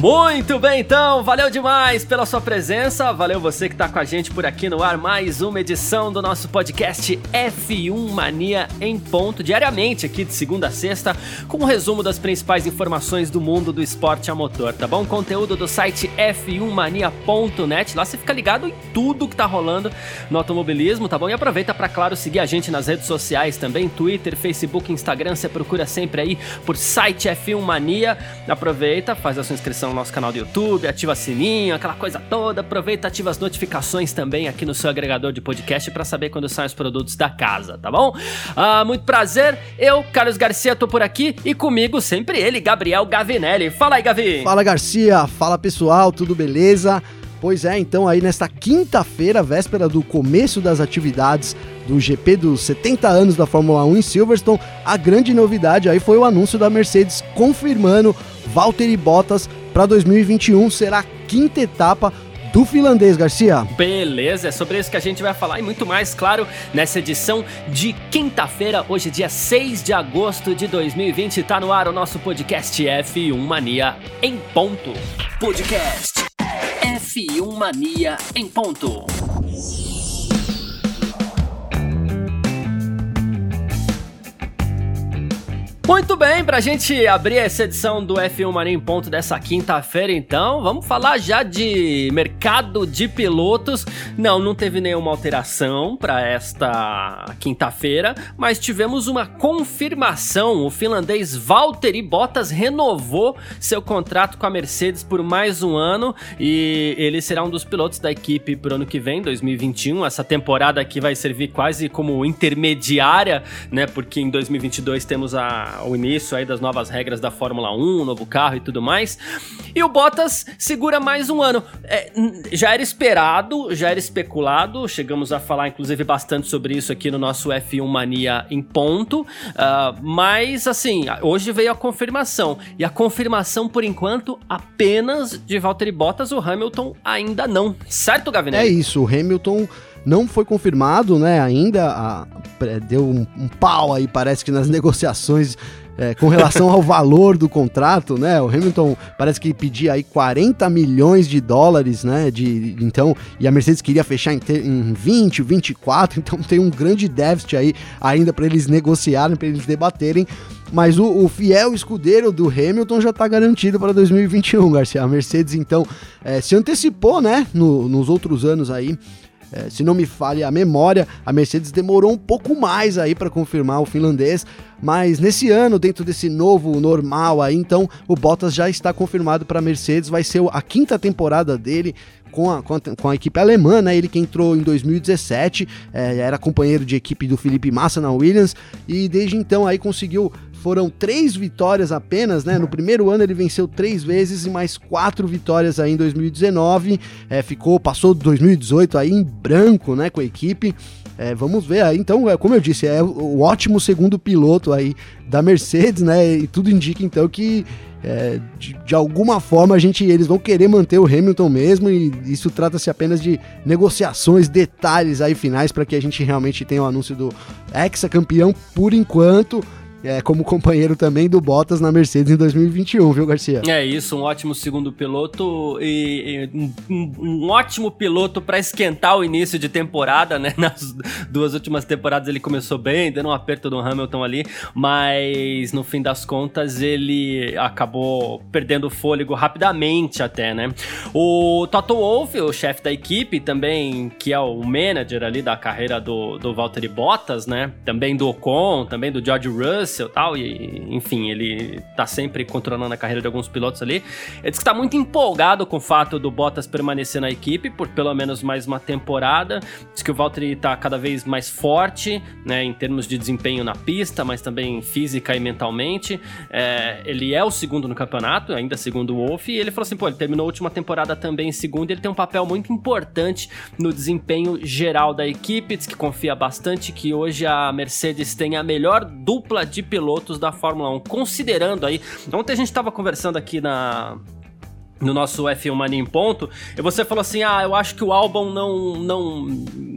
Muito bem, então, valeu demais pela sua presença, valeu você que está com a gente por aqui no ar, mais uma edição do nosso podcast F1 Mania em ponto, diariamente aqui de segunda a sexta, com um resumo das principais informações do mundo do esporte a motor, tá bom? Conteúdo do site f1mania.net, lá você fica ligado em tudo que tá rolando no automobilismo, tá bom? E aproveita para, claro, seguir a gente nas redes sociais também, Twitter, Facebook, Instagram, você procura sempre aí por site F1 Mania, aproveita, faz a sua inscrição no nosso canal do YouTube, ativa sininho, aquela coisa toda. Aproveita, ativa as notificações também aqui no seu agregador de podcast para saber quando saem os produtos da casa, tá bom? Ah, muito prazer, eu, Carlos Garcia, tô por aqui e comigo sempre ele, Gabriel Gavinelli. Fala aí, Gavi! Fala, Garcia! Fala, pessoal, tudo beleza? Pois é, então aí nesta quinta-feira, véspera do começo das atividades do GP dos 70 anos da Fórmula 1 em Silverstone, a grande novidade aí foi o anúncio da Mercedes confirmando Valtteri Bottas para 2021 será a quinta etapa do finlandês, Garcia. Beleza, é sobre isso que a gente vai falar e muito mais, claro, nessa edição de quinta-feira, hoje dia 6 de agosto de 2020, tá no ar o nosso podcast F1 Mania em ponto. Podcast F1 Mania em ponto. Muito bem, pra gente abrir essa edição do F1 Mania em ponto dessa quinta-feira, então, vamos falar já de mercado de pilotos. Não, não teve nenhuma alteração para esta quinta-feira, mas tivemos uma confirmação. O finlandês Valtteri Bottas renovou seu contrato com a Mercedes por mais um ano e ele será um dos pilotos da equipe pro ano que vem, 2021. Essa temporada aqui vai servir quase como intermediária, né? Porque em 2022 temos a o início aí das novas regras da Fórmula 1, novo carro e tudo mais. E o Bottas segura mais um ano. É, já era esperado, já era especulado, chegamos a falar inclusive bastante sobre isso aqui no nosso F1 Mania em ponto, uh, mas assim, hoje veio a confirmação. E a confirmação, por enquanto, apenas de Valtteri Bottas, o Hamilton ainda não. Certo, Gavinelli? É isso, o Hamilton não foi confirmado, né? Ainda a, deu um, um, pau aí, parece que nas negociações é, com relação ao valor do contrato, né? O Hamilton parece que pedia aí 40 milhões de dólares, né? De, então, e a Mercedes queria fechar em, em 20, 24, então tem um grande déficit aí ainda para eles negociarem, para eles debaterem. Mas o, o, fiel escudeiro do Hamilton já está garantido para 2021, Garcia. A Mercedes, então, é, se antecipou, né? No, nos outros anos aí é, se não me falha a memória, a Mercedes demorou um pouco mais aí para confirmar o finlandês, mas nesse ano, dentro desse novo normal aí, então o Bottas já está confirmado para a Mercedes, vai ser a quinta temporada dele com a, com a, com a, equipe alemã, né? Ele que entrou em 2017, é, era companheiro de equipe do Felipe Massa na Williams e desde então aí conseguiu foram três vitórias apenas, né? No primeiro ano ele venceu três vezes e mais quatro vitórias aí em 2019. É, ficou, passou 2018 aí em branco, né? Com a equipe. É, vamos ver aí. Então, é, como eu disse, é o ótimo segundo piloto aí da Mercedes, né? E tudo indica então que é, de, de, alguma forma a gente eles vão querer manter o Hamilton mesmo e isso trata-se apenas de negociações, detalhes aí finais para que a gente realmente tenha o anúncio do ex-campeão por enquanto é, como companheiro também do Bottas na Mercedes em 2021, viu, Garcia? É isso, um ótimo segundo piloto e, e um, um, ótimo piloto para esquentar o início de temporada, né? Nas duas últimas temporadas ele começou bem, dando um aperto do Hamilton ali, mas no fim das contas ele acabou perdendo fôlego rapidamente até, né? O Toto Wolff, o chefe da equipe também, que é o manager ali da carreira do, do Valtteri Bottas, né? Também do Ocon, também do George Russell, Russell tal, e enfim, ele tá sempre controlando a carreira de alguns pilotos ali. Ele diz que tá muito empolgado com o fato do Bottas permanecer na equipe por pelo menos mais uma temporada. Diz que o Valtteri tá cada vez mais forte, né, em termos de desempenho na pista, mas também física e mentalmente. É, ele é o segundo no campeonato, ainda segundo o Wolff, e ele falou assim, pô, ele terminou a última temporada também em segundo, e ele tem um papel muito importante no desempenho geral da equipe, diz que confia bastante que hoje a Mercedes tem a melhor dupla de de pilotos da Fórmula 1, considerando aí. Ontem a gente estava conversando aqui na no nosso F1 Mania em ponto, e você falou assim: "Ah, eu acho que o Albon não não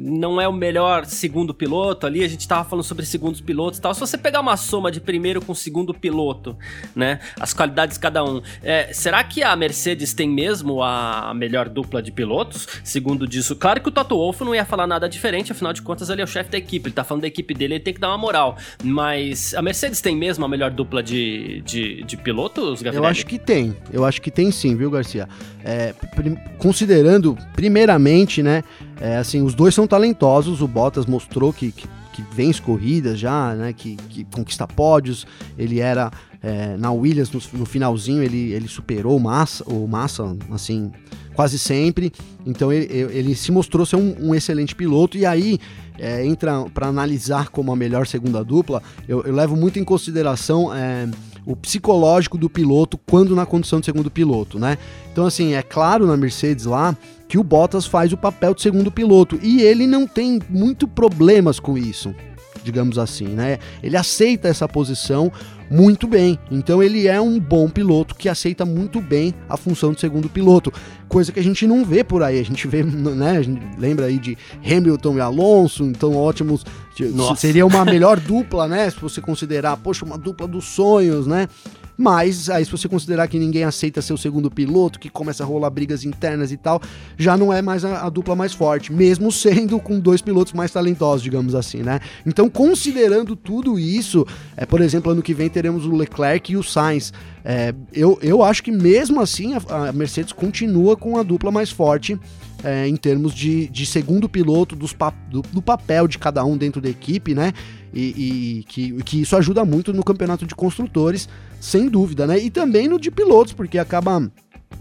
não é o melhor segundo piloto ali, a gente tava falando sobre segundos pilotos e tal. Se você pegar uma soma de primeiro com segundo piloto, né, as qualidades de cada um, é, será que a Mercedes tem mesmo a melhor dupla de pilotos? Segundo disso, claro que o Toto Wolff não ia falar nada diferente, afinal de contas ele é o chefe da equipe, ele tá falando da equipe dele, ele tem que dar uma moral. Mas a Mercedes tem mesmo a melhor dupla de, de, de pilotos, Gabriel? Eu acho que tem, eu acho que tem sim, viu, Garcia? É, considerando, primeiramente, né, é, assim, os dois são talentosos, o Bottas mostrou que, que, que vence corridas já, né, que, que conquista pódios, ele era é, na Williams no, no, finalzinho, ele, ele superou o Massa, o Massa, assim, quase sempre, então ele, ele se mostrou ser um, um excelente piloto, e aí é, entra para analisar como a melhor segunda dupla, eu, eu levo muito em consideração é, o psicológico do piloto quando na condição de segundo piloto, né? Então, assim, é claro na Mercedes lá que o Bottas faz o papel de segundo piloto e ele não tem muito problemas com isso, digamos assim, né? Ele aceita essa posição muito bem. Então ele é um bom piloto que aceita muito bem a função de segundo piloto, coisa que a gente não vê por aí. A gente vê, né? A gente lembra aí de Hamilton e Alonso, então ótimos. Nossa. Seria uma melhor dupla, né? Se você considerar, poxa, uma dupla dos sonhos, né? Mas aí, se você considerar que ninguém aceita ser o segundo piloto, que começa a rolar brigas internas e tal, já não é mais a, a, dupla mais forte, mesmo sendo com dois pilotos mais talentosos, digamos assim, né? Então, considerando tudo isso, é, por exemplo, ano que vem teremos o Leclerc e o Sainz. É, eu, eu acho que mesmo assim a, a Mercedes continua com a dupla mais forte. É, em termos de, de segundo piloto, dos pa, do, do papel de cada um dentro da equipe, né? E, e, que, que isso ajuda muito no campeonato de construtores, sem dúvida, né? E também no de pilotos, porque acaba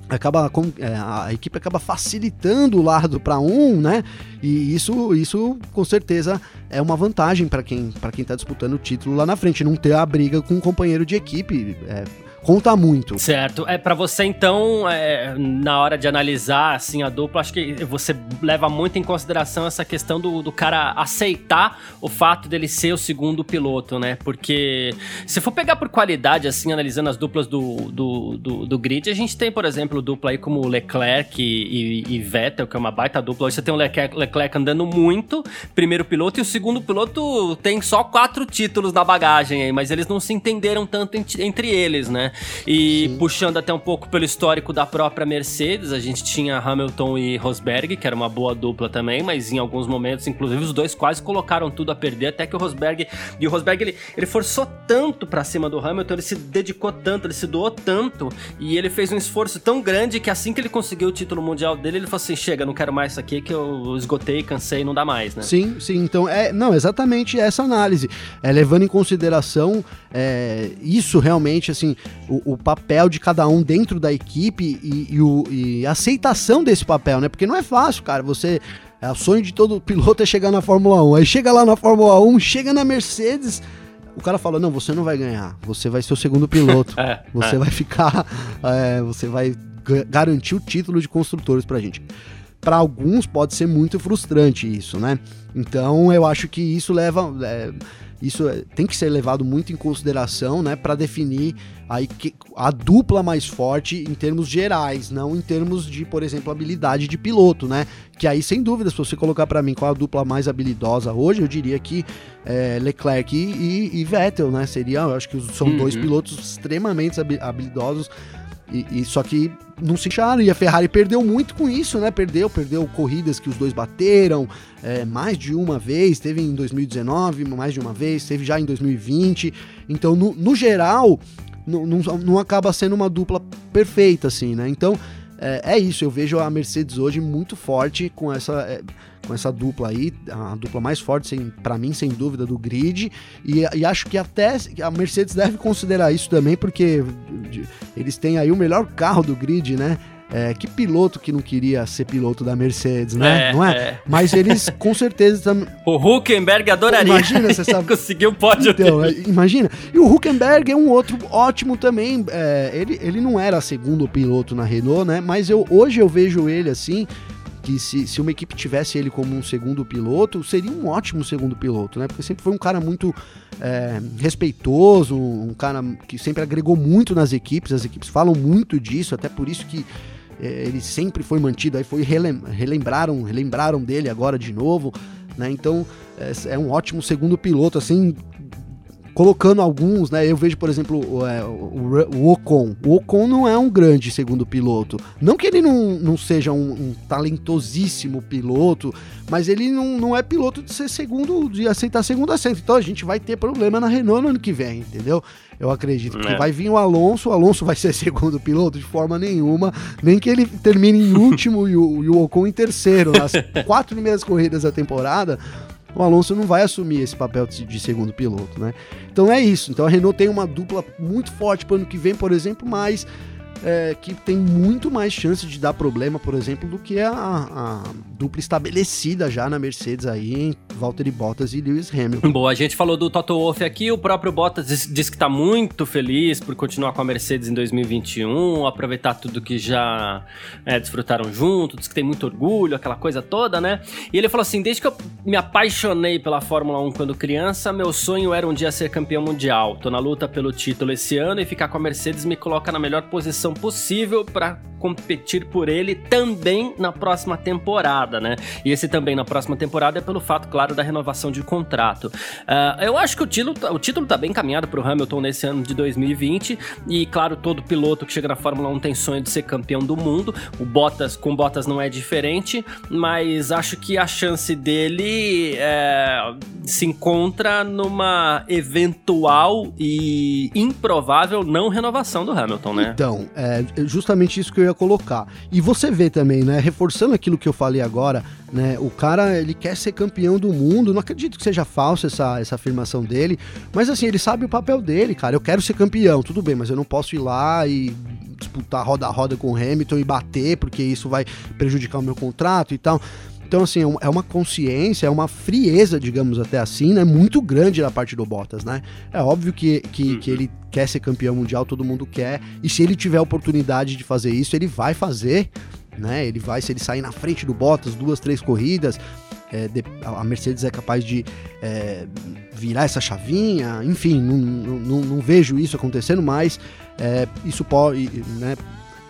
acaba é, a equipe acaba facilitando o lado para um, né? E isso, isso com certeza é uma vantagem para quem para quem está disputando o título lá na frente, não ter a briga com um companheiro de equipe. É, conta muito. Certo. É para você então, é, na hora de analisar assim a dupla, acho que você leva muito em consideração essa questão do, do cara aceitar o fato dele ser o segundo piloto, né? Porque se for pegar por qualidade assim, analisando as duplas do, do, do, do grid, a gente tem, por exemplo, dupla aí como Leclerc e, e, e, Vettel, que é uma baita dupla. Hoje você tem o Leclerc, Leclerc andando muito, primeiro piloto, e o segundo piloto tem só quatro títulos na bagagem aí, mas eles não se entenderam tanto entre eles, né? E Sim. puxando até um pouco pelo histórico da própria Mercedes, a gente tinha Hamilton e Rosberg, que era uma boa dupla também, mas em alguns momentos, inclusive, os dois quase colocaram tudo a perder, até que o Rosberg. E o Rosberg, ele, ele forçou tanto para cima do Hamilton, ele se dedicou tanto, ele se doou tanto, e ele fez um esforço tão grande que assim que ele conseguiu o título mundial dele, ele falou assim: chega, não quero mais isso aqui, que eu esgotei, cansei, não dá mais, né? Sim, sim. Então, é, não, exatamente essa análise. É, levando em consideração é, isso realmente, assim, o, o, papel de cada um dentro da equipe e, e, o, e, a aceitação desse papel, né? Porque não é fácil, cara. Você. É, o sonho de todo piloto é chegar na Fórmula 1. Aí chega lá na Fórmula 1, chega na Mercedes. O cara fala: Não, você não vai ganhar. Você vai ser o segundo piloto. é, você é. vai ficar. É, você vai garantir o título de construtores pra gente. Para alguns pode ser muito frustrante isso, né? Então eu acho que isso leva. É, isso é, tem que ser levado muito em consideração, né, para definir aí a dupla mais forte em termos gerais, não em termos de, por exemplo, habilidade de piloto, né? Que aí, sem dúvida, se você colocar para mim qual a dupla mais habilidosa hoje, eu diria que é, Leclerc e, e, e, Vettel, né? Seria, eu acho que são uhum. dois pilotos extremamente habilidosos e, e, só que não se acharam, e a Ferrari perdeu muito com isso, né? Perdeu, perdeu corridas que os dois bateram é, mais de uma vez, teve em 2019, mais de uma vez, teve já em 2020. Então, no, no geral, não, não, não acaba sendo uma dupla perfeita, assim, né? Então, é, é isso, eu vejo a Mercedes hoje muito forte com essa. É, com essa dupla aí, a dupla mais forte, para mim, sem dúvida, do grid. E, e, acho que até a Mercedes deve considerar isso também, porque eles têm aí o melhor carro do grid, né? É, que piloto que não queria ser piloto da Mercedes, né? É, não é? é? Mas eles com certeza também. O Huckenberg adoraria. Imagina, você sabe. Conseguiu o pódio então, dele. Imagina. E o Huckenberg é um outro ótimo também. É, ele, ele não era segundo piloto na Renault, né? Mas eu, hoje eu vejo ele assim que se, se uma equipe tivesse ele como um segundo piloto, seria um ótimo segundo piloto, né? Porque sempre foi um cara muito é, respeitoso, um cara que sempre agregou muito nas equipes, as equipes falam muito disso, até por isso que é, ele sempre foi mantido, aí foi relem relembraram, relembraram dele agora de novo, né? Então é, é um ótimo segundo piloto, assim, colocando alguns, né? Eu vejo, por exemplo, o, é, o, o, Ocon. O Ocon não é um grande segundo piloto. Não que ele não, não seja um, um talentosíssimo piloto, mas ele não, não é piloto de ser segundo, de aceitar segundo assento. Então a gente vai ter problema na Renault no ano que vem, entendeu? Eu acredito que é. vai vir o Alonso, o Alonso vai ser segundo piloto de forma nenhuma, nem que ele termine em último e, o, e o Ocon em terceiro nas quatro primeiras corridas da temporada o Alonso não vai assumir esse papel de segundo piloto, né? Então é isso. Então a Renault tem uma dupla muito forte para o ano que vem, por exemplo, mas é, que tem muito mais chance de dar problema, por exemplo, do que a, a dupla estabelecida já na Mercedes aí em Valtteri Bottas e Lewis Hamilton. Boa, a gente falou do Toto Wolff aqui, o próprio Bottas disse diz que está muito feliz por continuar com a Mercedes em 2021, aproveitar tudo que já é, desfrutaram juntos, diz que tem muito orgulho, aquela coisa toda, né? E ele falou assim, desde que eu me apaixonei pela Fórmula 1 quando criança, meu sonho era um dia ser campeão mundial. Tô na luta pelo título esse ano e ficar com a Mercedes me coloca na melhor posição possível para competir por ele também na próxima temporada, né? E esse também na próxima temporada é pelo fato, claro, da renovação de contrato. Uh, eu acho que o título, o título tá bem caminhado pro Hamilton nesse ano de 2020 e, claro, todo piloto que chega na Fórmula 1 tem sonho de ser campeão do mundo. O Bottas, com Bottas não é diferente, mas acho que a chance dele é, se encontra numa eventual e improvável não renovação do Hamilton, né? Então, é justamente isso que eu ia colocar. E você vê também, né, reforçando aquilo que eu falei agora, né, o cara, ele quer ser campeão do mundo, não acredito que seja falsa essa, essa afirmação dele, mas assim, ele sabe o papel dele, cara, eu quero ser campeão, tudo bem, mas eu não posso ir lá e disputar roda a roda com o Hamilton e bater, porque isso vai prejudicar o meu contrato e tal. Então, assim, é, é uma consciência, é uma frieza, digamos até assim, né? Muito grande da parte do Bottas, né? É óbvio que, que, que uhum. ele quer ser campeão mundial, todo mundo quer. E se ele tiver a oportunidade de fazer isso, ele vai fazer, né? Ele vai, se ele sair na frente do Bottas, duas, três corridas, é, de, a Mercedes é capaz de é, virar essa chavinha, enfim, não, não, não vejo isso acontecendo, mas é, isso pode, né?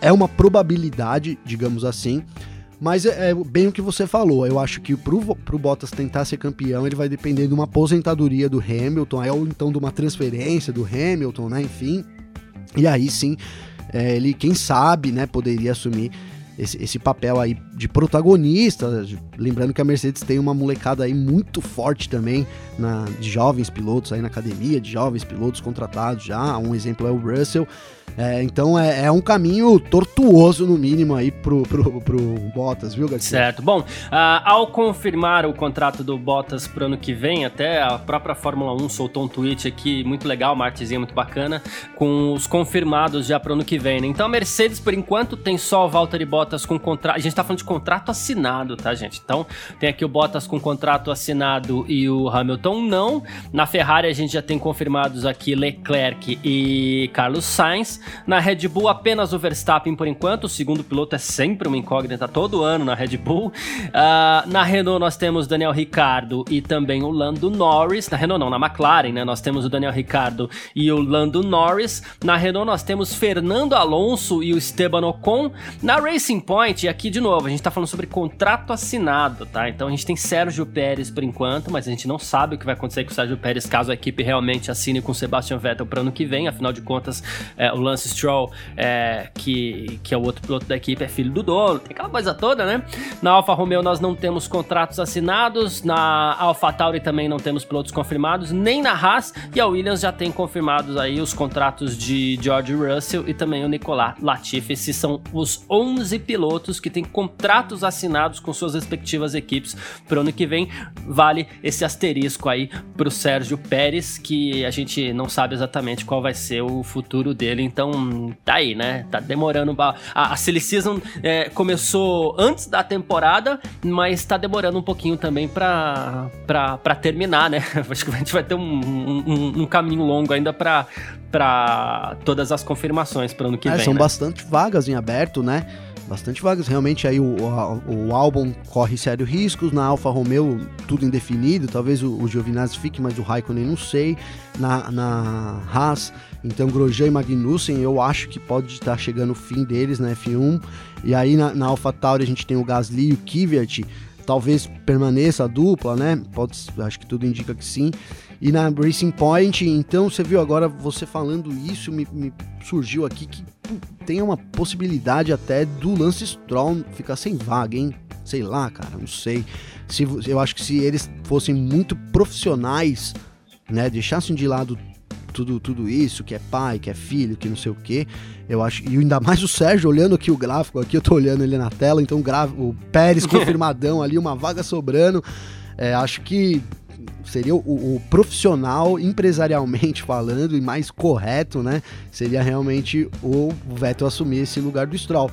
É uma probabilidade, digamos assim. Mas é, é, bem o que você falou. Eu acho que pro, pro Bottas tentar ser campeão, ele vai depender de uma aposentadoria do Hamilton, ou então de uma transferência do Hamilton, né? Enfim. E aí sim, é, ele, quem sabe, né, poderia assumir esse, esse, papel aí de protagonista. Lembrando que a Mercedes tem uma molecada aí muito forte também na, de jovens pilotos aí na academia, de jovens pilotos contratados já. Um exemplo é o Russell. É, então é, é, um caminho tortuoso, no mínimo, aí pro, pro, pro Bottas, viu, Garcia? Certo. Bom, uh, ao confirmar o contrato do Bottas pro ano que vem, até a própria Fórmula 1 soltou um tweet aqui muito legal, uma artezinha muito bacana, com os confirmados já pro ano que vem, né? Então a Mercedes, por enquanto, tem só o Valtteri Bottas com contrato. A gente tá falando de contrato assinado, tá, gente? Então tem aqui o Bottas com contrato assinado e o Hamilton não. Na Ferrari a gente já tem confirmados aqui Leclerc e Carlos Sainz. Na Red Bull, apenas o Verstappen por enquanto. O segundo piloto é sempre uma incógnita todo ano na Red Bull. Uh, na Renault, nós temos Daniel Ricardo e também o Lando Norris. Na Renault, não, na McLaren, né? Nós temos o Daniel Ricardo e o Lando Norris. Na Renault, nós temos Fernando Alonso e o Esteban Ocon. Na Racing Point, e aqui de novo, a gente tá falando sobre contrato assinado, tá? Então a gente tem Sérgio Pérez por enquanto, mas a gente não sabe o que vai acontecer com o Sérgio Pérez caso a equipe realmente assine com o Sebastian Vettel para ano que vem. Afinal de contas, é, o Lance Stroll, é, que, que é o outro piloto da equipe, é filho do dono, tem aquela coisa toda, né? Na Alfa Romeo nós não temos contratos assinados, na Alfa Tauri também não temos pilotos confirmados, nem na Haas, e a Williams já tem confirmados aí os contratos de George Russell e também o Nicolas Latifi. Esses são os 11 pilotos que têm contratos assinados com suas respectivas equipes para o ano que vem. Vale esse asterisco aí para o Sérgio Pérez, que a gente não sabe exatamente qual vai ser o futuro dele, então tá aí, né? Tá demorando. A, a Silly Season é, começou antes da temporada, mas tá demorando um pouquinho também pra, pra, pra terminar, né? Acho que a gente vai ter um, um, um caminho longo ainda pra, pra todas as confirmações para ano que é, vem. São né? bastante vagas em aberto, né? Bastante vagas. Realmente aí o, o, o álbum corre sérios riscos. Na Alfa Romeo, tudo indefinido. Talvez o, o Giovinazzi fique, mas o Raikkonen não sei. Na, na Haas, então Grosjean e Magnussen, eu acho que pode estar chegando o fim deles na F1. E aí na, na AlphaTauri a gente tem o Gasly e o Kvyat. Talvez permaneça a dupla, né? Pode, acho que tudo indica que sim. E na Racing Point, então você viu agora você falando isso, me, me surgiu aqui que tem uma possibilidade até do Lance Stroll ficar sem vaga, hein? Sei lá, cara, não sei. Se, eu acho que se eles fossem muito profissionais, né, deixassem de lado tudo, tudo isso, que é pai, que é filho, que não sei o que. Eu acho. E ainda mais o Sérgio olhando aqui o gráfico, aqui eu tô olhando ele na tela, então o, o Pérez confirmadão ali, uma vaga sobrando. É, acho que seria o, o, profissional empresarialmente falando e mais correto, né? Seria realmente o Vettel assumir esse lugar do Stroll.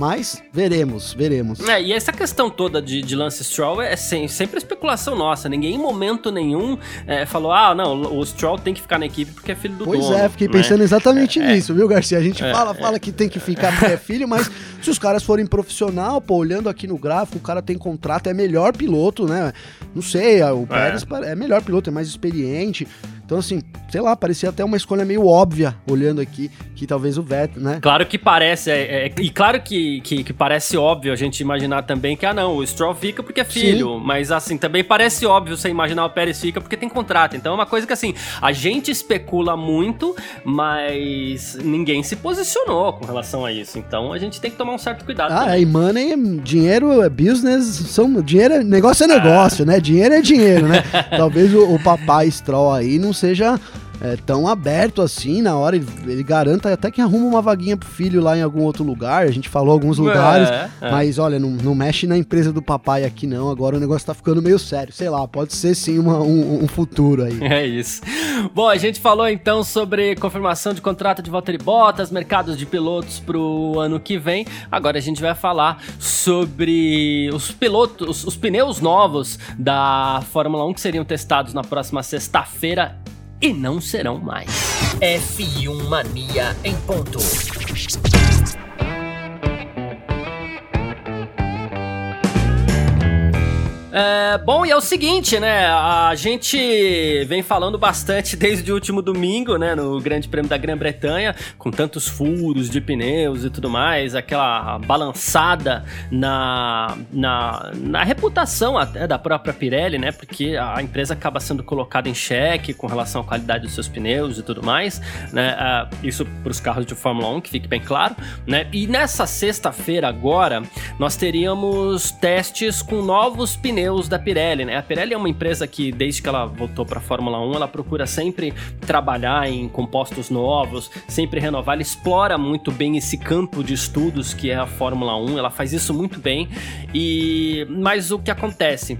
Mas veremos, veremos. É, e essa questão toda de, de Lance Stroll é sem, sempre especulação nossa. Ninguém em momento nenhum é, falou: ah, não, o Stroll tem que ficar na equipe porque é filho do pois dono. Pois é, fiquei né? pensando exatamente é, é. nisso, viu, Garcia? A gente é, fala, fala que tem que ficar porque é filho, mas se os caras forem profissional, pô, olhando aqui no gráfico, o cara tem contrato, é melhor piloto, né? Não sei, o Pérez é melhor piloto, é mais experiente. Então, assim, sei lá, parecia até uma escolha meio óbvia, olhando aqui, que talvez o Vettel, né? Claro que parece, é, é, e claro que, que, que, parece óbvio a gente imaginar também que, ah não, o Stroll fica porque é filho, Sim. mas assim, também parece óbvio você imaginar o Pérez fica porque tem contrato. Então é uma coisa que, assim, a gente especula muito, mas ninguém se posicionou com relação a isso. Então a gente tem que tomar um certo cuidado. Ah, também. e money, dinheiro é business, são, dinheiro é, negócio é negócio, ah. né? Dinheiro é dinheiro, né? Talvez o, o papai Stroll aí não seja é, tão aberto assim na hora. Ele, ele garanta até que arruma uma vaguinha pro filho lá em algum outro lugar. A gente falou alguns é, lugares, é, é. mas olha, não, não mexe na empresa do papai aqui não. Agora o negócio tá ficando meio sério. Sei lá, pode ser sim uma, um, um, futuro aí. É isso. Bom, a gente falou então sobre confirmação de contrato de Valtteri Bottas, mercados de pilotos pro ano que vem. Agora a gente vai falar sobre os pilotos, os, os pneus novos da Fórmula 1 que seriam testados na próxima sexta-feira e não serão mais. F1 Mania em ponto. É, bom, e é o seguinte, né? A gente vem falando bastante desde o último domingo, né? No Grande Prêmio da Grã-Bretanha, com tantos furos de pneus e tudo mais, aquela balançada na, na, na reputação até da própria Pirelli, né? Porque a empresa acaba sendo colocada em xeque com relação à qualidade dos seus pneus e tudo mais, né? Uh, isso para os carros de Fórmula 1, que fique bem claro, né? E nessa sexta-feira agora, nós teríamos testes com novos pneus pneus da Pirelli, né? A Pirelli é uma empresa que, desde que ela voltou para a Fórmula 1, ela procura sempre trabalhar em compostos novos, sempre renovar. Ela explora muito bem esse campo de estudos que é a Fórmula 1, ela faz isso muito bem. E mas o que acontece?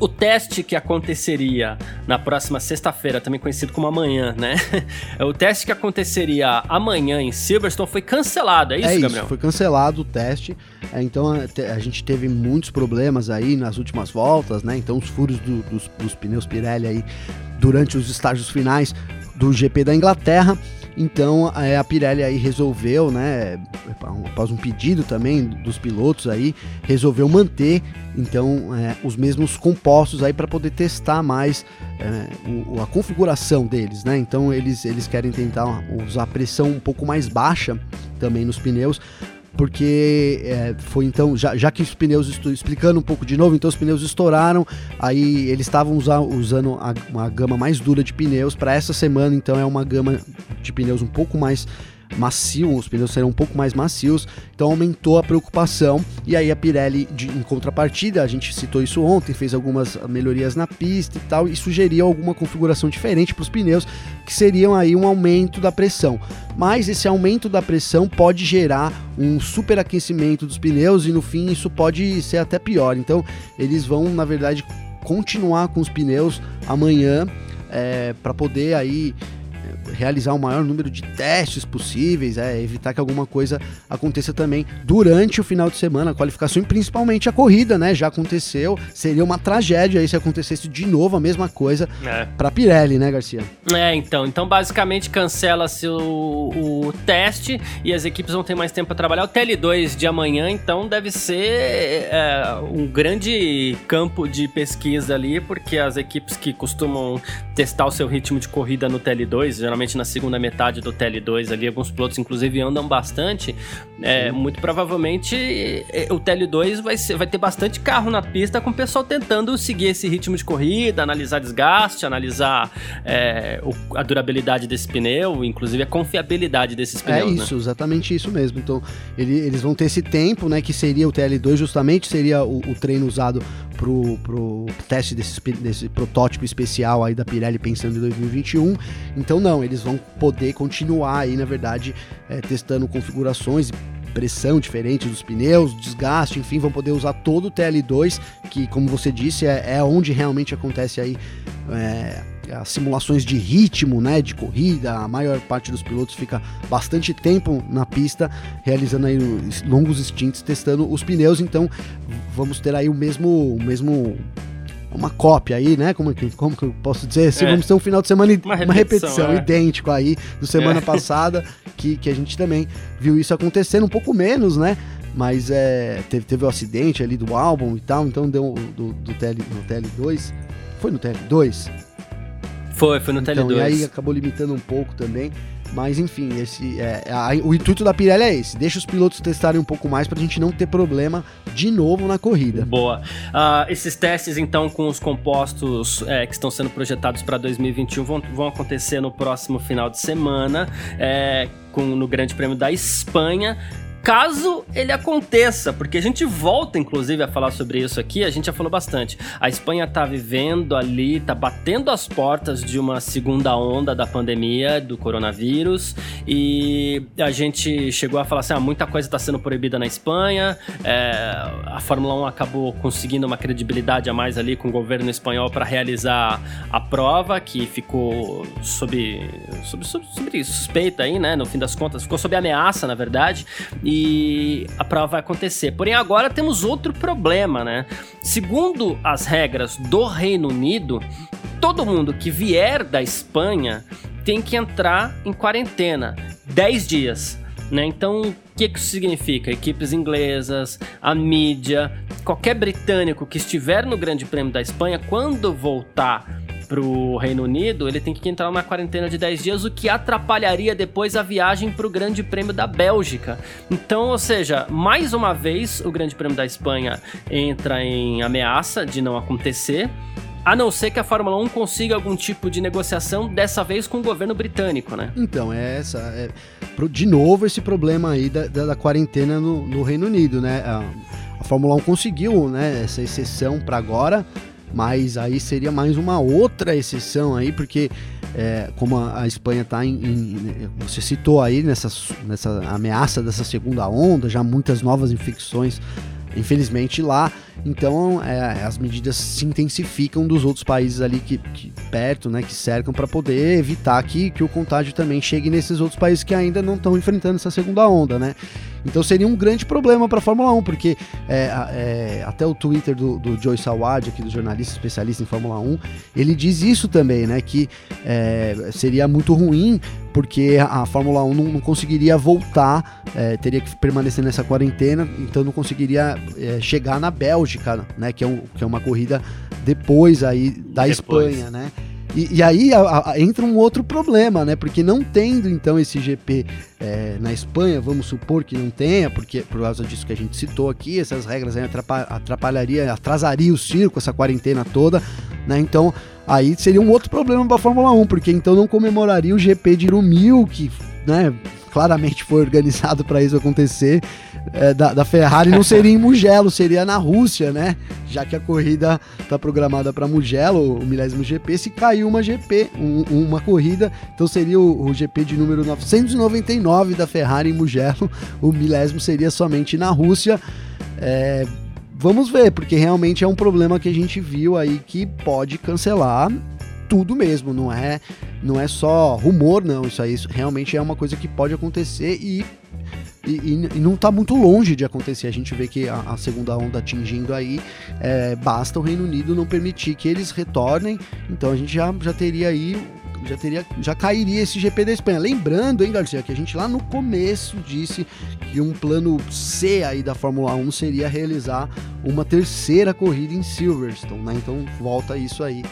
O teste que aconteceria na próxima sexta-feira, também conhecido como amanhã, né? o teste que aconteceria amanhã em Silverstone foi cancelado, é isso, é Gabriel? Isso, foi cancelado o teste. É, então a, a, gente teve muitos problemas aí nas últimas voltas, né? Então os furos do, dos, dos pneus Pirelli aí durante os estágios finais do GP da Inglaterra. Então é, a Pirelli aí resolveu, né, após um pedido também dos pilotos aí, resolveu manter então é, os mesmos compostos aí para poder testar mais é, o, a configuração deles, né? Então eles, eles querem tentar usar pressão um pouco mais baixa também nos pneus porque é, foi então, já, já que os pneus, estou explicando um pouco de novo, então os pneus estouraram, aí eles estavam usa, usando a, uma gama mais dura de pneus, para essa semana então é uma gama de pneus um pouco mais macio, os pneus serão um pouco mais macios, então aumentou a preocupação. E aí a Pirelli, de, em contrapartida, a gente citou isso ontem, fez algumas melhorias na pista e tal, e sugeriu alguma configuração diferente para os pneus, que seriam aí um aumento da pressão. Mas esse aumento da pressão pode gerar um superaquecimento dos pneus e no fim isso pode ser até pior. Então eles vão, na verdade, continuar com os pneus amanhã é, para poder aí realizar o maior número de testes possíveis, é, evitar que alguma coisa aconteça também durante o final de semana, a qualificação e principalmente a corrida, né? Já aconteceu, seria uma tragédia aí se acontecesse de novo a mesma coisa É. para Pirelli, né, Garcia? É, então. Então, basicamente, cancela-se o, o teste e as equipes vão ter mais tempo para trabalhar. O TL2 de amanhã, então, deve ser é, um grande campo de pesquisa ali, porque as equipes que costumam testar o seu ritmo de corrida no TL2, geralmente na segunda metade do TL2 ali, alguns pilotos, inclusive, andam bastante. É, muito provavelmente é, o TL2 vai, ser, vai ter bastante carro na pista com o pessoal tentando seguir esse ritmo de corrida, analisar desgaste, analisar é, o- a durabilidade desse pneu, inclusive a confiabilidade desses É pneus. isso, exatamente isso mesmo. Então, ele- eles vão ter esse tempo, né, que seria o TL2, justamente seria o, o treino usado pro, pro teste desse, desse protótipo especial aí da Pirelli pensando em 2021. Então, não, eles vão poder continuar aí, na verdade, é, testando configurações pressão diferente dos pneus, desgaste, enfim, vão poder usar todo o TL2, que como você disse, é, é onde realmente acontece aí é, as simulações de ritmo, né, de corrida, a maior parte dos pilotos fica bastante tempo na pista, realizando aí os longos stints, testando os pneus, então vamos ter aí o mesmo, o mesmo uma cópia aí, né? Como, que- como que eu posso dizer? Se É. vamos ter um final de semana, Uma uma repetição, repetição, é. idêntico aí do semana É. passada, que, que a gente também viu isso acontecendo, um pouco menos, né? Mas é, teve, teve o acidente ali do álbum e tal, então deu do, do TL, no TL2. Foi no TL2? Foi, foi no Então, TL2. e aí acabou limitando um pouco também. Mas enfim, esse é, é, a- o intuito da Pirelli é esse: deixa os pilotos testarem um pouco mais pra gente não ter problema de novo na corrida. Boa. Ah, esses testes, então, com os compostos é, que estão sendo projetados para 2021 vão, vão acontecer no próximo final de semana, é, com, no Grande Prêmio da Espanha. Caso ele aconteça, porque a gente volta, inclusive, a falar sobre isso aqui, a gente já falou bastante. A Espanha tá vivendo ali, tá batendo as portas de uma segunda onda da pandemia, do coronavírus, e a gente chegou a falar assim: ah, muita coisa está sendo proibida na Espanha, é, a Fórmula 1 acabou conseguindo uma credibilidade a mais ali com o governo espanhol para realizar a prova, que ficou sob, sob, sob, sob suspeita aí, né? No fim das contas, ficou sob ameaça, na verdade, e a prova vai acontecer. Porém, agora temos outro problema, né? Segundo as regras do Reino Unido, todo mundo que vier da Espanha tem que entrar em quarentena 10 dias. Né? Então, o que, que isso significa? Equipes inglesas, a mídia, qualquer britânico que estiver no Grande Prêmio da Espanha, quando voltar pro Reino Unido, ele tem que entrar numa quarentena de 10 dias, o que atrapalharia depois a viagem pro Grande Prêmio da Bélgica. Então, ou seja, mais uma vez o Grande Prêmio da Espanha entra em ameaça de não acontecer. A não ser que a Fórmula 1 consiga algum tipo de negociação, dessa vez com o governo britânico, né? Então, é essa. É, de novo, esse problema aí da, da- da quarentena no, no Reino Unido, né? A, a Fórmula 1 conseguiu né, essa exceção para agora, mas aí seria mais uma outra exceção aí, porque é, como a, a Espanha está em, em- Você citou aí nessa, nessa ameaça dessa segunda onda, já muitas novas infecções, infelizmente, lá. Então é, as medidas se intensificam dos outros países ali que, que perto, né, que cercam para poder evitar que, que o contágio também chegue nesses outros países que ainda não estão enfrentando essa segunda onda, né? Então seria um grande problema para a Fórmula 1, porque é, é, até o Twitter do, do Joe Sawad, aqui do jornalista especialista em Fórmula 1, ele diz isso também, né? Que é, seria muito ruim porque a, a Fórmula 1 não, não conseguiria voltar, é, teria que permanecer nessa quarentena, então não conseguiria é, chegar na Bélgica, né? Que é, um- que é uma corrida depois aí da Depois. Espanha, né? E, e aí a- a- entra um outro problema, né? Porque não tendo então esse GP é, na Espanha, vamos supor que não tenha, porque por causa disso que a gente citou aqui, essas regras aí atrapa- atrapalharia, atrasaria o circo, essa quarentena toda, né? Então aí seria um outro problema para a Fórmula 1, porque então não comemoraria o GP de Rumil, que, né? Claramente foi organizado para isso acontecer, é, da, da Ferrari não seria em Mugello, seria na Rússia, né? Já que a corrida está programada para Mugello, o milésimo GP, se caiu uma GP, um- uma corrida, então seria o, o GP de número 999 da Ferrari em Mugello, o milésimo seria somente na Rússia. É, vamos ver, porque realmente é um problema que a gente viu aí que pode cancelar tudo mesmo, não é, não é só rumor, não. Isso aí isso realmente é uma coisa que pode acontecer e e, e, não está muito longe de acontecer. A gente vê que a, a segunda onda atingindo aí, é, basta o Reino Unido não permitir que eles retornem. Então a gente já, já teria aí. Já, teria, já cairia esse GP da Espanha. Lembrando, hein, Garcia, que a gente lá no começo disse que um plano C aí da Fórmula 1 seria realizar uma terceira corrida em Silverstone, né? Então volta isso aí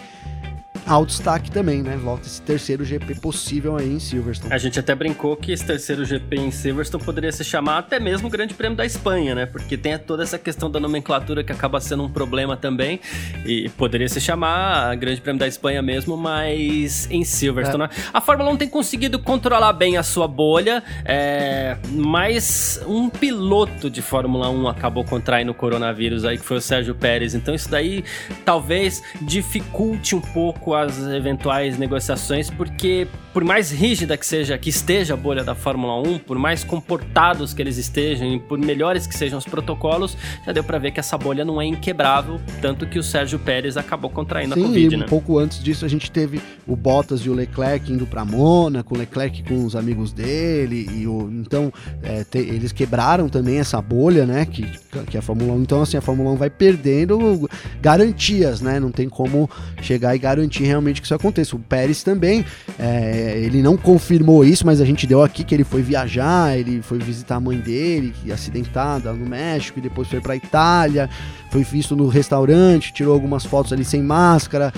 ao destaque também, né? Volta esse terceiro GP possível aí em Silverstone. A gente até brincou que esse terceiro GP em Silverstone poderia se chamar até mesmo o Grande Prêmio da Espanha, né? Porque tem toda essa questão da nomenclatura que acaba sendo um problema também. E poderia se chamar Grande Prêmio da Espanha mesmo, mas em Silverstone. É. Né? A Fórmula 1 tem conseguido controlar bem a sua bolha, é... mas um piloto de Fórmula 1 acabou contraindo o coronavírus aí, que foi o Sérgio Pérez. Então isso daí talvez dificulte um pouco as eventuais negociações, porque por mais rígida que seja, que esteja a bolha da Fórmula 1, por mais comportados que eles estejam e por melhores que sejam os protocolos, já deu para ver que essa bolha não é inquebrável, tanto que o Sérgio Pérez acabou contraindo Sim, a Covid, e um né? pouco antes disso a gente teve o Bottas e o Leclerc indo para Mônaco, o Leclerc com os amigos dele e o então é, te, eles quebraram também essa bolha, né, que que a Fórmula 1, então assim, a Fórmula 1 vai perdendo garantias, né? Não tem como chegar e garantir realmente que isso aconteça. O Pérez também é, ele não confirmou isso, mas a gente deu aqui que ele foi viajar, ele foi visitar a mãe dele, que acidentada no México, e depois foi para Itália, foi visto no restaurante, tirou algumas fotos ali sem máscara,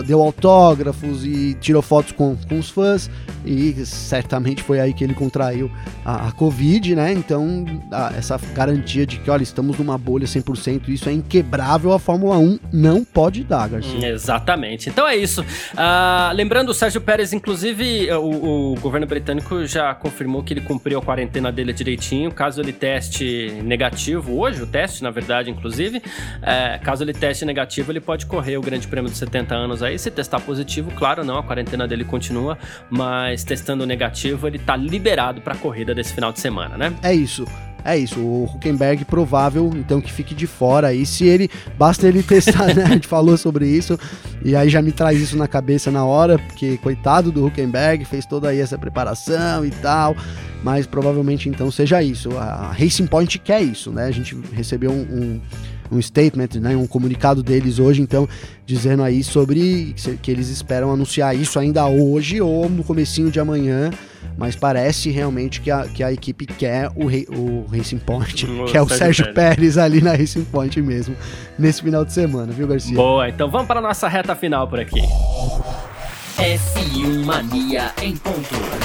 deu autógrafos e tirou fotos com, com os fãs e certamente foi aí que ele contraiu a, a Covid, né? Então, a, essa garantia de que, olha, estamos numa bolha 100%, isso é inquebrável, a Fórmula 1 não pode dar, Garcia. Exatamente. Então é isso. Uh, lembrando, o Sérgio Pérez, inclusive, o, o, governo britânico já confirmou que ele cumpriu a quarentena dele direitinho, caso ele teste negativo, hoje o teste, na verdade, inclusive, é, caso ele teste negativo, ele pode correr o Grande Prêmio dos 70 anos aí. Se testar positivo, claro, não, a quarentena dele continua, mas testando negativo, ele tá liberado para a corrida desse final de semana, né? É isso. É isso, o Huckenberg provável, então que fique de fora aí. Se ele, basta ele testar, né? A gente falou sobre isso, e aí já me traz isso na cabeça na hora, porque coitado do Huckenberg, fez toda aí essa preparação e tal, mas provavelmente então seja isso. A Racing Point quer isso, né? A gente recebeu um, um um statement, né, um comunicado deles hoje, então, dizendo aí sobre que eles esperam anunciar isso ainda hoje ou no comecinho de amanhã, mas parece realmente que a, que a equipe quer o, rei, o Racing Point, o que é o Sérgio, Sérgio Pérez. Pérez ali na Racing Point mesmo, nesse final de semana, viu, Garcia? Boa, então vamos para a nossa reta final por aqui. F1 Mania em ponto.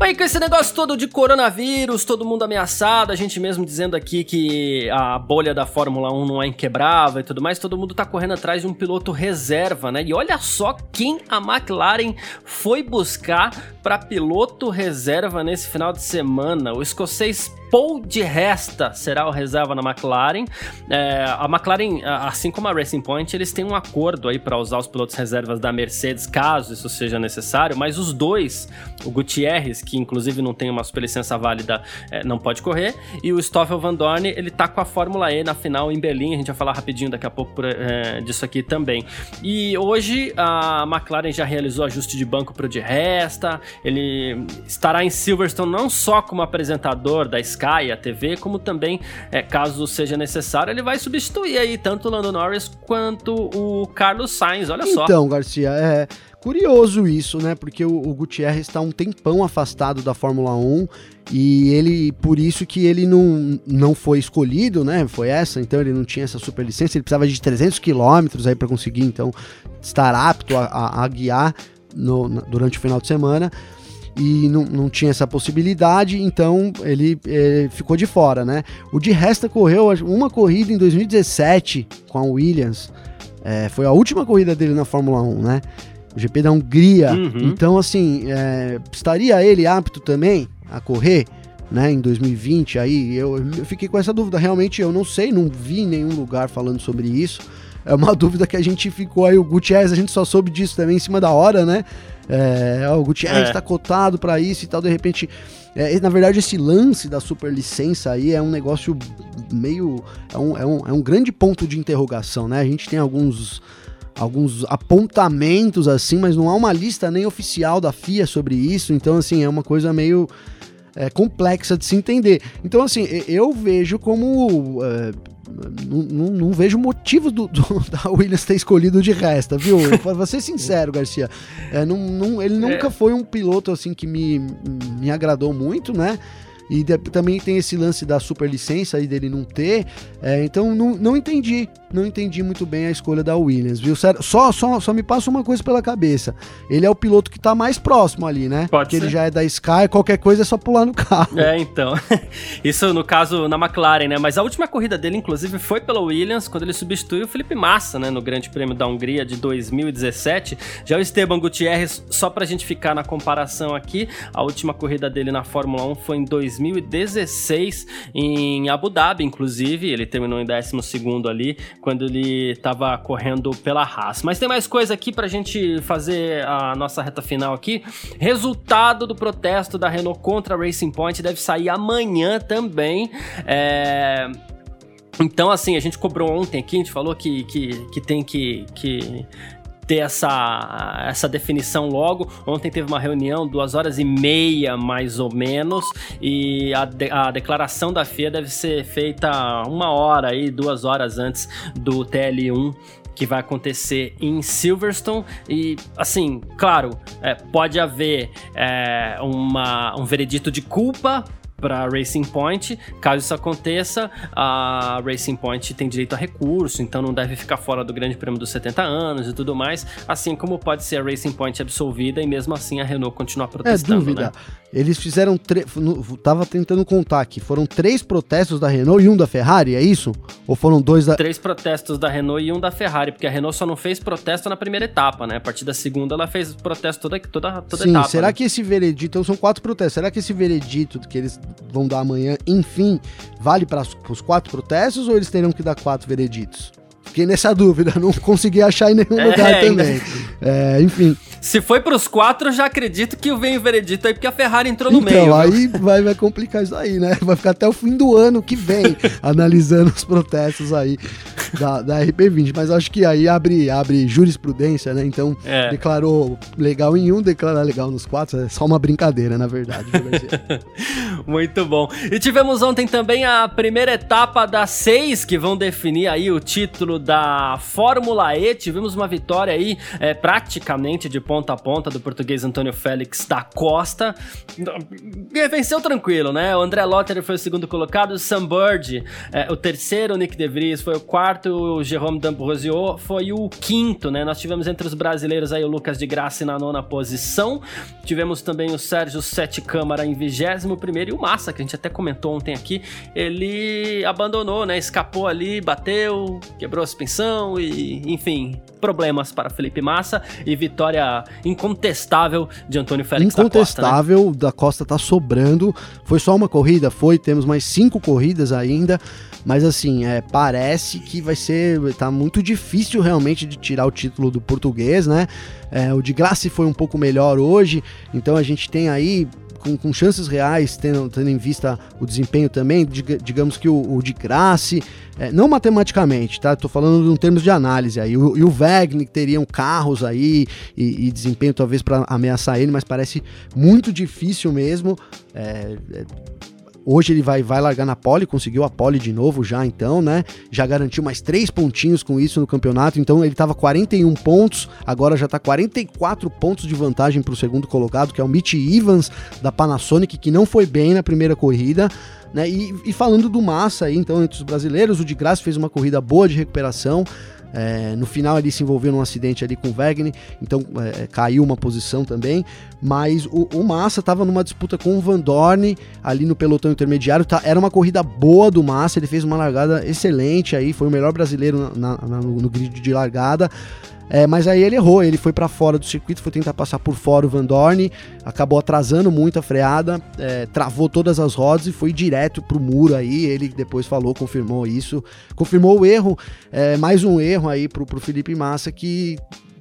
Aí com esse negócio todo de coronavírus, todo mundo ameaçado, a gente mesmo dizendo aqui que a bolha da Fórmula 1 não é inquebrável e tudo mais, todo mundo tá correndo atrás de um piloto reserva, né? E olha só quem a McLaren foi buscar para piloto reserva nesse final de semana. O escocês Paul de Resta será o reserva na McLaren. É, a McLaren, assim como a Racing Point, eles têm um acordo aí para usar os pilotos reservas da Mercedes, caso isso seja necessário, mas os dois, o Gutierrez, que inclusive não tem uma superlicença válida, é, não pode correr, e o Stoffel Van Dorn, ele tá com a Fórmula E na final em Berlim, a gente vai falar rapidinho daqui a pouco por, é, disso aqui também. E hoje a McLaren já realizou ajuste de banco para o de Resta, ele estará em Silverstone não só como apresentador da Sky, a TV, como também, é, caso seja necessário, ele vai substituir aí tanto o Lando Norris quanto o Carlos Sainz, olha então, só. Então, Garcia, é curioso isso, né? Porque o, o Gutierrez está um tempão afastado da Fórmula 1 e ele, por isso que ele não, não foi escolhido, né? Foi essa, então ele não tinha essa super licença, ele precisava de 300 quilômetros aí para conseguir, então, estar apto a, a, a guiar no, durante o final de semana e não, não tinha essa possibilidade, então ele, ele, eh, ficou de fora, né? O de Resta correu uma corrida em 2017 com a Williams, é, foi a última corrida dele na Fórmula 1, né? O GP da Hungria. Uhum. Então, assim, é, estaria ele apto também a correr? Né, em 2020 aí, eu, eu fiquei com essa dúvida, realmente eu não sei, não vi nenhum lugar falando sobre isso, é uma dúvida que a gente ficou aí, o Gutierrez, a gente só soube disso também em cima da hora, né? É, ó, o Gutierrez está é. cotado para isso e tal, de repente. É, na verdade, esse lance da superlicença aí é um negócio meio. É um, é, um, é um grande ponto de interrogação, né? A gente tem alguns alguns apontamentos assim, mas não há uma lista nem oficial da FIA sobre isso, então assim, é uma coisa meio é, complexa de se entender. Então assim, eu vejo como é, não, não, não, vejo motivo do, do, da Williams ter escolhido de resta, viu? Pra ser sincero, Garcia. É, não, não, ele nunca é. foi um piloto assim que me, me agradou muito, né? E de, também tem esse lance da superlicença aí dele não ter. É, então não, não entendi. Não entendi muito bem a escolha da Williams, viu? Só, só, só me passa uma coisa pela cabeça. Ele é o piloto que tá mais próximo ali, né? Pode Porque ser. ele já é da Sky, qualquer coisa é só pular no carro. É, então. Isso no caso na McLaren, né? Mas a última corrida dele, inclusive, foi pela Williams, quando ele substituiu o Felipe Massa, né? No Grande Prêmio da Hungria de 2017. Já o Esteban Gutierrez, só pra gente ficar na comparação aqui, a última corrida dele na Fórmula 1 foi em 2017. 2016 em Abu Dhabi, inclusive. Ele terminou em 12 ali, quando ele estava correndo pela Haas. Mas tem mais coisa aqui para a gente fazer a nossa reta final aqui. Resultado do protesto da Renault contra a Racing Point deve sair amanhã também. É... Então, assim, a gente cobrou ontem aqui, a gente falou que, que, que tem que, que ter essa, essa definição logo. Ontem teve uma reunião, duas horas e meia mais ou menos, e a, de, a declaração da FIA deve ser feita uma hora aí, duas horas antes do TL1 que vai acontecer em Silverstone. E, assim, claro, é, pode haver é, uma, um veredito de culpa para Racing Point. Caso isso aconteça, a Racing Point tem direito a recurso, então não deve ficar fora do Grande Prêmio dos 70 anos e tudo mais, assim como pode ser a Racing Point absolvida e mesmo assim a Renault continuar protestando. É dúvida. Né? Eles fizeram. Tava tentando contar aqui. Foram três protestos da Renault e um da Ferrari, é isso? Ou foram dois da. Três protestos da Renault e um da Ferrari, porque a Renault só não fez protesto na primeira etapa, né? A partir da segunda ela fez protesto toda, toda, toda Sim, etapa. Será né? que esse veredito. Então são quatro protestos. Será que esse veredito que eles vão dar amanhã, enfim, vale para os quatro protestos ou eles terão que dar quatro vereditos? Fiquei nessa dúvida, não consegui achar em nenhum é, lugar também. É, enfim. Se foi para os quatro, já acredito que vem o veredito aí, porque a Ferrari entrou no então, meio. Então, aí vai, vai complicar isso aí, né? Vai ficar até o fim do ano que vem analisando os protestos aí da, da RP20. Mas acho que aí abre, abre jurisprudência, né? Então, é. declarou legal em um, declarar legal nos quatro. É só uma brincadeira, na verdade. Muito bom. E tivemos ontem também a primeira etapa das seis que vão definir aí o título da Fórmula E. Tivemos uma vitória aí é, praticamente de ponta a ponta do português Antônio Félix da Costa. E venceu tranquilo, né? O André Lotter foi o segundo colocado, o Sam Bird, é, o terceiro, o Nick De Vries foi o quarto, o Jerome D'Ambrosio foi o quinto, né? Nós tivemos entre os brasileiros aí o Lucas de Graça na nona posição. Tivemos também o Sérgio Sete Câmara em vigésimo primeiro e o Massa, que a gente até comentou ontem aqui, ele abandonou, né? Escapou ali, bateu, quebrou suspensão e, enfim, problemas para Felipe Massa e vitória incontestável de Antônio Félix incontestável, da Costa. Né? da Costa tá sobrando. Foi só uma corrida? Foi, temos mais cinco corridas ainda. Mas assim, é, parece que vai ser. tá muito difícil realmente de tirar o título do português, né? É, o de Graça foi um pouco melhor hoje, então a gente tem aí com, com chances reais, tendo, tendo, em vista o desempenho também, digamos que o, o de Grace, é, não matematicamente, tá? Tô falando em termos de análise aí. O, e o teriam carros aí e, e desempenho talvez para ameaçar ele, mas parece muito difícil mesmo. É, é, Hoje ele vai, vai largar na pole, conseguiu a pole de novo já então, né? Já garantiu mais três pontinhos com isso no campeonato. Então ele estava 41 pontos, agora já está 44 pontos de vantagem para o segundo colocado, que é o Mitch Evans da Panasonic, que não foi bem na primeira corrida. Né? E, e falando do Massa aí, então, entre os brasileiros, o de Graça fez uma corrida boa de recuperação. É, no final ele se envolveu num acidente ali com o Wagner, então é, caiu uma posição também. Mas o, o Massa estava numa disputa com o Van Dorn ali no pelotão intermediário. Tá, era uma corrida boa do Massa, ele fez uma largada excelente aí, foi o melhor brasileiro na, na, no, no grid de largada. É, mas aí ele errou, ele foi para fora do circuito, foi tentar passar por fora o Van Dorn, acabou atrasando muito a freada, é, travou todas as rodas e foi direto pro muro aí. Ele depois falou, confirmou isso, confirmou o erro, é, mais um erro aí pro, pro Felipe Massa que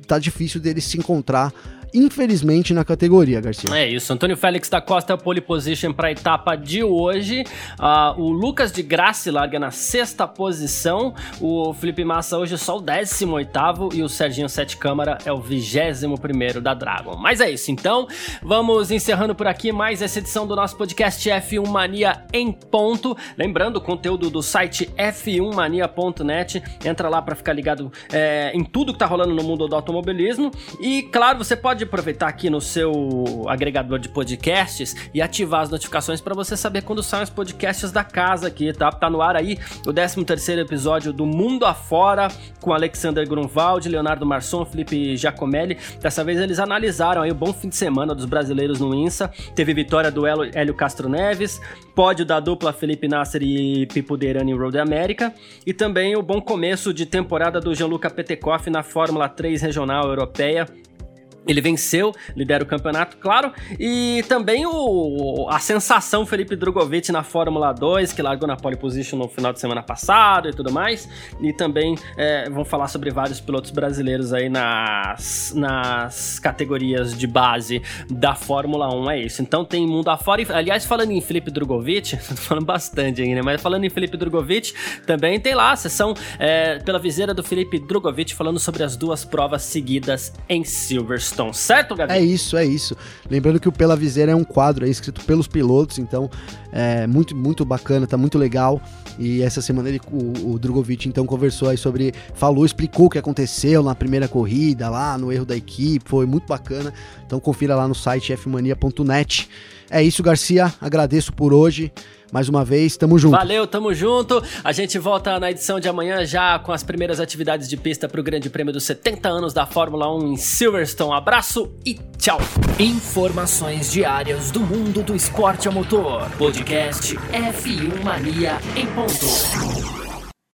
tá difícil dele se encontrar infelizmente, na categoria, Garcia. É isso, Antônio Félix da Costa pole position para a etapa de hoje. Uh, o Lucas de Graça larga na sexta posição. O Felipe Massa hoje é só o 18 e o Serginho Sete Câmara é o 21 da Dragon. Mas é isso, então vamos encerrando por aqui mais essa edição do nosso podcast F1 Mania em ponto. Lembrando, o conteúdo do site f1mania.net. Entra lá para ficar ligado é, em tudo que tá rolando no mundo do automobilismo. E claro, você pode aproveitar aqui no seu agregador de podcasts e ativar as notificações para você saber quando saem os podcasts da casa aqui, tá? Tá no ar aí o 13 terceiro episódio do Mundo Afora com Alexander Grunwald, Leonardo Marçom, Felipe Giacomelli. Dessa vez eles analisaram aí o bom fim de semana dos brasileiros no INSA. Teve vitória do Hélio Castro Neves, pódio da dupla Felipe Nasser e Pipo Derani em Road America e também o bom começo de temporada do Gianluca Petekoff na Fórmula 3 regional europeia ele venceu, lidera o campeonato, claro, e também o, a sensação Felipe Drogovic na Fórmula 2, que largou na pole position no final de semana passado e tudo mais, e também é, vamos falar sobre vários pilotos brasileiros aí nas, nas categorias de base da Fórmula 1, é isso. Então tem mundo afora, e, aliás, falando em Felipe Drogovic, tô falando bastante aí, né, mas falando em Felipe Drogovic, também tem lá a sessão é, pela viseira do Felipe Drogovic falando sobre as duas provas seguidas em Silverstone certo, Gabi? É isso, é isso. Lembrando que o Pela Viseira é um quadro escrito pelos pilotos, então é muito, muito bacana, tá muito legal. E essa semana ele, o, o Drogovic então conversou aí sobre, falou, explicou o que aconteceu na primeira corrida lá, no erro da equipe, foi muito bacana. Então confira lá no site fmania.net. É isso, Garcia, agradeço por hoje mais uma vez, tamo junto. Valeu, tamo junto. A gente volta na edição de amanhã já com as primeiras atividades de pista para o Grande Prêmio dos 70 anos da Fórmula 1 em Silverstone. Abraço e tchau. Informações diárias do mundo do esporte a motor. Podcast F1 Mania em ponto.